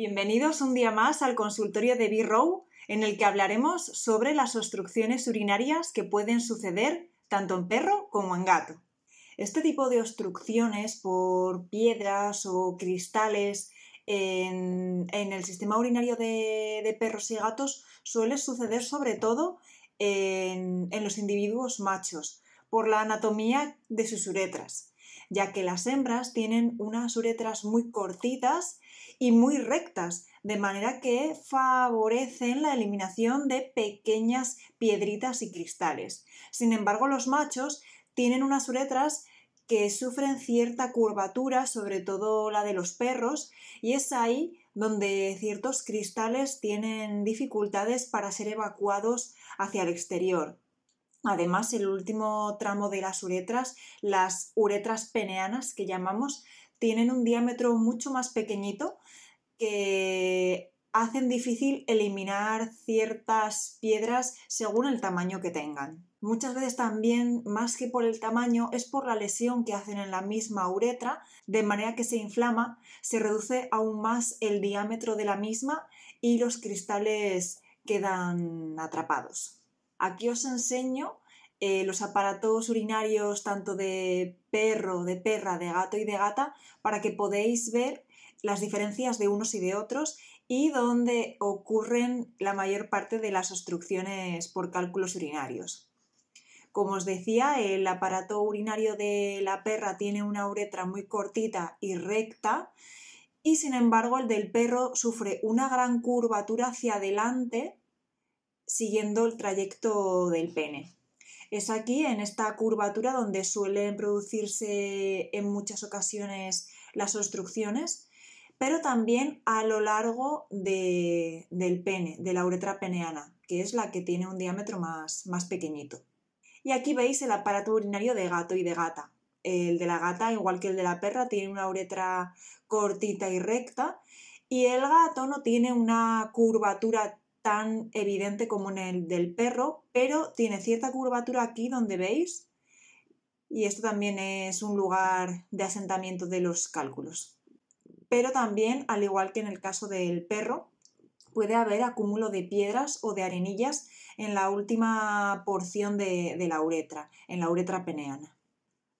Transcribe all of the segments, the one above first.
Bienvenidos un día más al consultorio de B-Row, en el que hablaremos sobre las obstrucciones urinarias que pueden suceder tanto en perro como en gato. Este tipo de obstrucciones por piedras o cristales en, el sistema urinario de, perros y gatos suele suceder sobre todo en, en los individuos machos, por la anatomía de sus uretras, ya que las hembras tienen unas uretras muy cortitas y muy rectas, de manera que favorecen la eliminación de pequeñas piedritas y cristales. Sin embargo, los machos tienen unas uretras que sufren cierta curvatura, sobre todo la de los perros, y es ahí donde ciertos cristales tienen dificultades para ser evacuados hacia el exterior. Además, el último tramo de las uretras, las uretras peneanas que llamamos, tienen un diámetro mucho más pequeñito que hacen difícil eliminar ciertas piedras según el tamaño que tengan. Muchas veces también, más que por el tamaño, es por la lesión que hacen en la misma uretra, de manera que se inflama, se reduce aún más el diámetro de la misma y los cristales quedan atrapados. Aquí os enseño eh, los aparatos urinarios tanto de perro, de perra, de gato y de gata para que podáis ver las diferencias de unos y de otros y dónde ocurren la mayor parte de las obstrucciones por cálculos urinarios. Como os decía, el aparato urinario de la perra tiene una uretra muy cortita y recta y sin embargo el del perro sufre una gran curvatura hacia adelante siguiendo el trayecto del pene. Es aquí, en esta curvatura, donde suelen producirse en muchas ocasiones las obstrucciones, pero también a lo largo del pene, de la uretra peneana, que es la que tiene un diámetro más, más pequeñito. Y aquí veis el aparato urinario de gato y de gata. El de la gata, igual que el de la perra, tiene una uretra cortita y recta, y el gato no tiene una curvatura tan evidente como en el del perro, pero tiene cierta curvatura aquí donde veis y esto también es un lugar de asentamiento de los cálculos. Pero también, al igual que en el caso del perro, puede haber acúmulo de piedras o de arenillas en la última porción de, de la uretra, en la uretra peneana.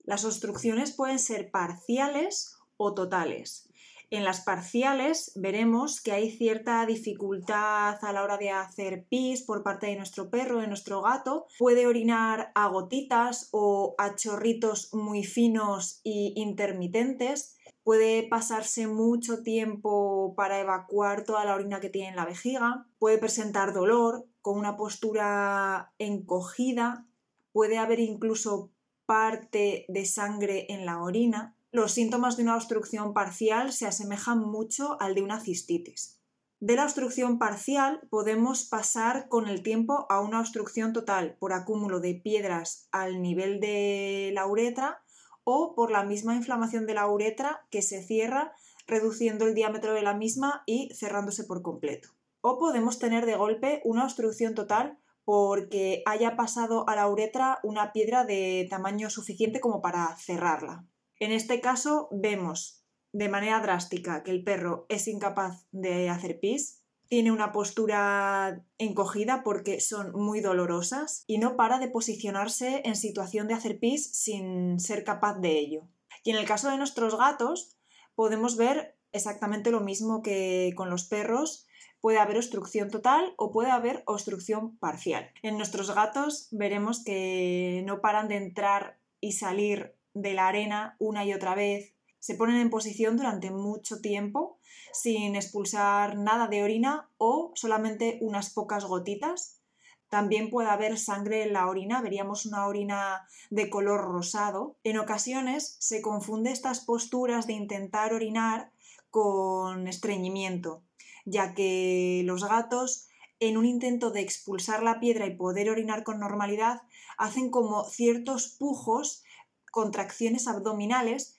Las obstrucciones pueden ser parciales o totales. En las parciales veremos que hay cierta dificultad a la hora de hacer pis por parte de nuestro perro, de nuestro gato. Puede orinar a gotitas o a chorritos muy finos y intermitentes. Puede pasarse mucho tiempo para evacuar toda la orina que tiene en la vejiga. Puede presentar dolor con una postura encogida. Puede haber incluso parte de sangre en la orina los síntomas de una obstrucción parcial se asemejan mucho al de una cistitis. De la obstrucción parcial podemos pasar con el tiempo a una obstrucción total por acúmulo de piedras al nivel de la uretra o por la misma inflamación de la uretra que se cierra reduciendo el diámetro de la misma y cerrándose por completo. O podemos tener de golpe una obstrucción total porque haya pasado a la uretra una piedra de tamaño suficiente como para cerrarla. En este caso vemos de manera drástica que el perro es incapaz de hacer pis, tiene una postura encogida porque son muy dolorosas y no para de posicionarse en situación de hacer pis sin ser capaz de ello. Y en el caso de nuestros gatos podemos ver exactamente lo mismo que con los perros. Puede haber obstrucción total o puede haber obstrucción parcial. En nuestros gatos veremos que no paran de entrar y salir de la arena una y otra vez, se ponen en posición durante mucho tiempo sin expulsar nada de orina o solamente unas pocas gotitas. También puede haber sangre en la orina, veríamos una orina de color rosado. En ocasiones se confunde estas posturas de intentar orinar con estreñimiento, ya que los gatos en un intento de expulsar la piedra y poder orinar con normalidad, hacen como ciertos pujos contracciones abdominales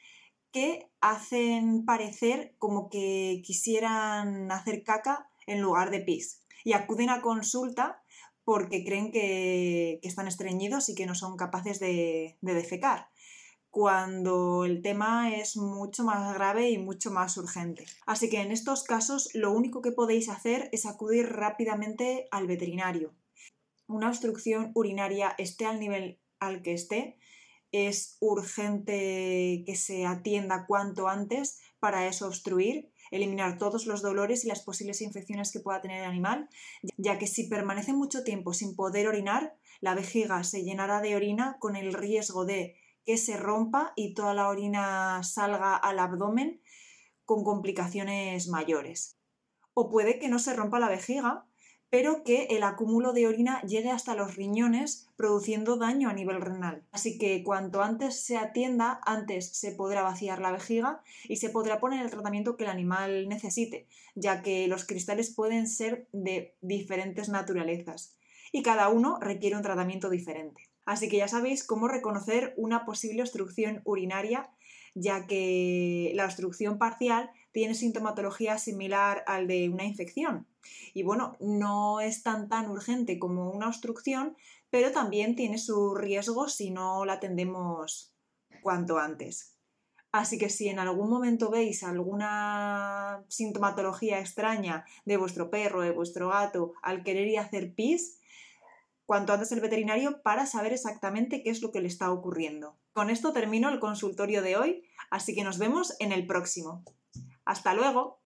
que hacen parecer como que quisieran hacer caca en lugar de pis. Y acuden a consulta porque creen que, están estreñidos y que no son capaces de, de defecar. cuando el tema es mucho más grave y mucho más urgente. Así que en estos casos lo único que podéis hacer es acudir rápidamente al veterinario. Una obstrucción urinaria esté al nivel al que esté, es urgente que se atienda cuanto antes para eso obstruir, eliminar todos los dolores y las posibles infecciones que pueda tener el animal, ya que si permanece mucho tiempo sin poder orinar, la vejiga se llenará de orina con el riesgo de que se rompa y toda la orina salga al abdomen con complicaciones mayores. O puede que no se rompa la vejiga, pero que el acúmulo de orina llegue hasta los riñones produciendo daño a nivel renal. Así que cuanto antes se atienda, antes se podrá vaciar la vejiga y se podrá poner el tratamiento que el animal necesite, ya que los cristales pueden ser de diferentes naturalezas y cada uno requiere un tratamiento diferente. Así que ya sabéis cómo reconocer una posible obstrucción urinaria, ya que la obstrucción parcial tiene sintomatología similar al de una infección. Y bueno, no es tan tan urgente como una obstrucción, pero también tiene su riesgo si no la atendemos cuanto antes. Así que si en algún momento veis alguna sintomatología extraña de vuestro perro, de vuestro gato, al querer ir a hacer pis, cuanto antes el veterinario para saber exactamente qué es lo que le está ocurriendo. Con esto termino el consultorio de hoy, así que nos vemos en el próximo. Hasta luego.